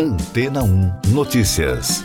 Antena 1 Notícias.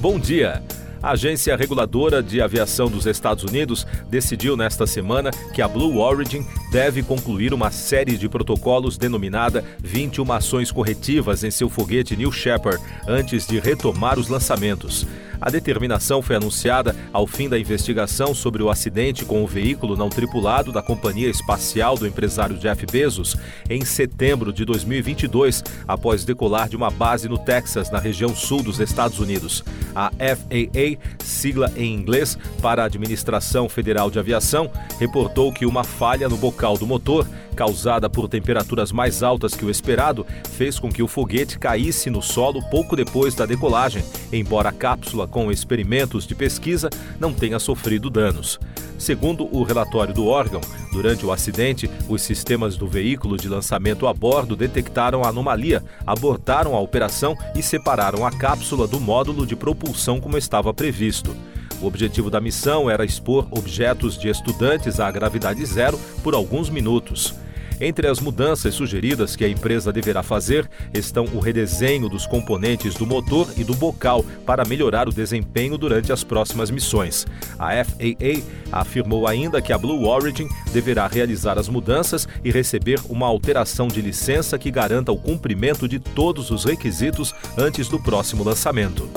Bom dia. A Agência Reguladora de Aviação dos Estados Unidos decidiu nesta semana que a Blue Origin deve concluir uma série de protocolos denominada 21 ações corretivas em seu foguete New Shepard antes de retomar os lançamentos. A determinação foi anunciada ao fim da investigação sobre o acidente com o veículo não tripulado da companhia espacial do empresário Jeff Bezos em setembro de 2022, após decolar de uma base no Texas, na região sul dos Estados Unidos. A FAA, sigla em inglês para a Administração Federal de Aviação, reportou que uma falha no bocal do motor causada por temperaturas mais altas que o esperado, fez com que o foguete caísse no solo pouco depois da decolagem, embora a cápsula com experimentos de pesquisa não tenha sofrido danos. Segundo o relatório do órgão, durante o acidente, os sistemas do veículo de lançamento a bordo detectaram a anomalia, abortaram a operação e separaram a cápsula do módulo de propulsão como estava previsto. O objetivo da missão era expor objetos de estudantes à gravidade zero por alguns minutos. Entre as mudanças sugeridas que a empresa deverá fazer estão o redesenho dos componentes do motor e do bocal para melhorar o desempenho durante as próximas missões. A FAA afirmou ainda que a Blue Origin deverá realizar as mudanças e receber uma alteração de licença que garanta o cumprimento de todos os requisitos antes do próximo lançamento.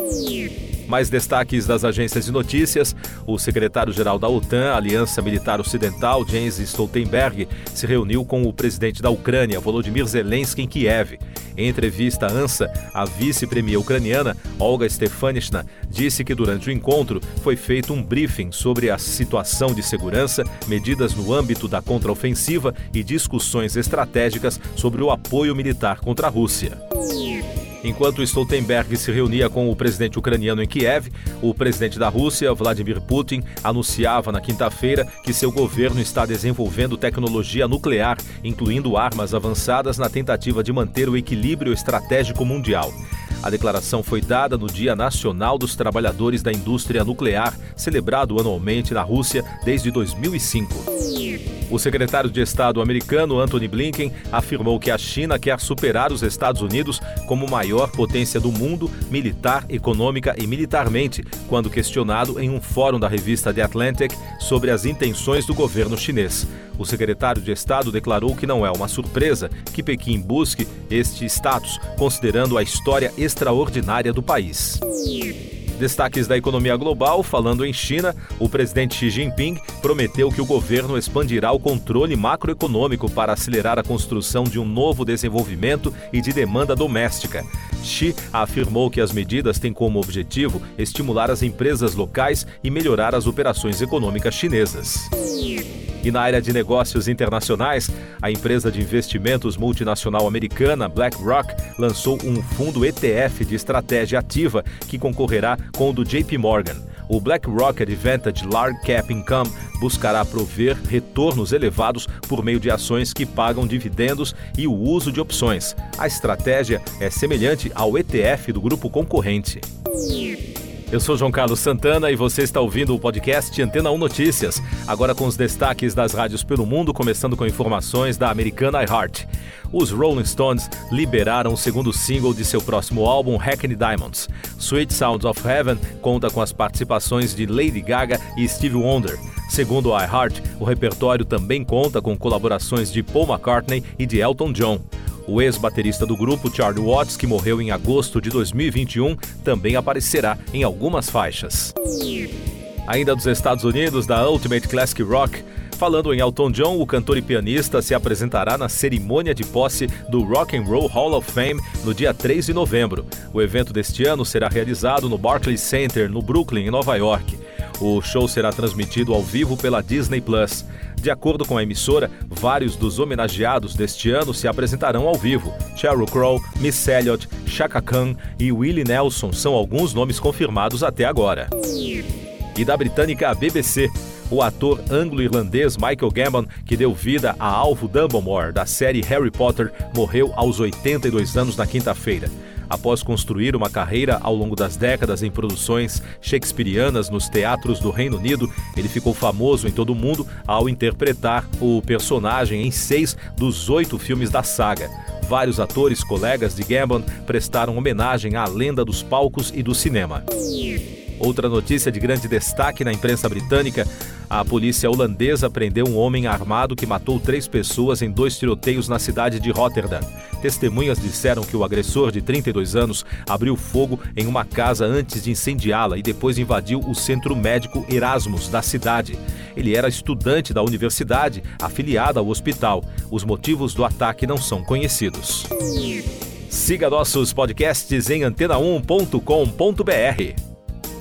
Mais destaques das agências de notícias: o secretário-geral da OTAN, Aliança Militar Ocidental, Jens Stoltenberg, se reuniu com o presidente da Ucrânia, Volodymyr Zelensky, em Kiev. Em entrevista à ANSA, a vice-premier ucraniana, Olga Stefanishna, disse que durante o encontro foi feito um briefing sobre a situação de segurança, medidas no âmbito da contraofensiva e discussões estratégicas sobre o apoio militar contra a Rússia. Enquanto Stoltenberg se reunia com o presidente ucraniano em Kiev, o presidente da Rússia, Vladimir Putin, anunciava na quinta-feira que seu governo está desenvolvendo tecnologia nuclear, incluindo armas avançadas na tentativa de manter o equilíbrio estratégico mundial. A declaração foi dada no Dia Nacional dos Trabalhadores da Indústria Nuclear, celebrado anualmente na Rússia desde 2005. O secretário de Estado americano Anthony Blinken afirmou que a China quer superar os Estados Unidos como maior potência do mundo, militar, econômica e militarmente, quando questionado em um fórum da revista The Atlantic sobre as intenções do governo chinês. O secretário de Estado declarou que não é uma surpresa que Pequim busque este status, considerando a história extraordinária do país. Destaques da economia global, falando em China, o presidente Xi Jinping prometeu que o governo expandirá o controle macroeconômico para acelerar a construção de um novo desenvolvimento e de demanda doméstica. Xi afirmou que as medidas têm como objetivo estimular as empresas locais e melhorar as operações econômicas chinesas. E na área de negócios internacionais, a empresa de investimentos multinacional americana BlackRock lançou um fundo ETF de estratégia ativa que concorrerá com o do JP Morgan. O BlackRock Advantage Large Cap Income buscará prover retornos elevados por meio de ações que pagam dividendos e o uso de opções. A estratégia é semelhante ao ETF do grupo concorrente. Eu sou João Carlos Santana e você está ouvindo o podcast Antena 1 Notícias. Agora com os destaques das rádios pelo mundo, começando com informações da americana iHeart. Os Rolling Stones liberaram o segundo single de seu próximo álbum, Hackney Diamonds. Sweet Sounds of Heaven conta com as participações de Lady Gaga e Stevie Wonder. Segundo a iHeart, o repertório também conta com colaborações de Paul McCartney e de Elton John. O ex-baterista do grupo, Charlie Watts, que morreu em agosto de 2021, também aparecerá em algumas faixas. Ainda dos Estados Unidos, da Ultimate Classic Rock, Falando em Elton John, o cantor e pianista se apresentará na cerimônia de posse do Rock and Roll Hall of Fame no dia 3 de novembro. O evento deste ano será realizado no Barclays Center, no Brooklyn, em Nova York. O show será transmitido ao vivo pela Disney Plus. De acordo com a emissora, vários dos homenageados deste ano se apresentarão ao vivo. Sheryl Crow, Miss Elliott, Chaka Khan e Willie Nelson são alguns nomes confirmados até agora. E da britânica BBC, o ator anglo-irlandês Michael Gambon, que deu vida a Alvo Dumbledore da série Harry Potter, morreu aos 82 anos na quinta-feira. Após construir uma carreira ao longo das décadas em produções shakespearianas nos teatros do Reino Unido, ele ficou famoso em todo o mundo ao interpretar o personagem em seis dos oito filmes da saga. Vários atores colegas de Gambon prestaram homenagem à lenda dos palcos e do cinema. Outra notícia de grande destaque na imprensa britânica: a polícia holandesa prendeu um homem armado que matou três pessoas em dois tiroteios na cidade de Rotterdam. Testemunhas disseram que o agressor, de 32 anos, abriu fogo em uma casa antes de incendiá-la e depois invadiu o centro médico Erasmus da cidade. Ele era estudante da universidade, afiliado ao hospital. Os motivos do ataque não são conhecidos. Siga nossos podcasts em antena1.com.br.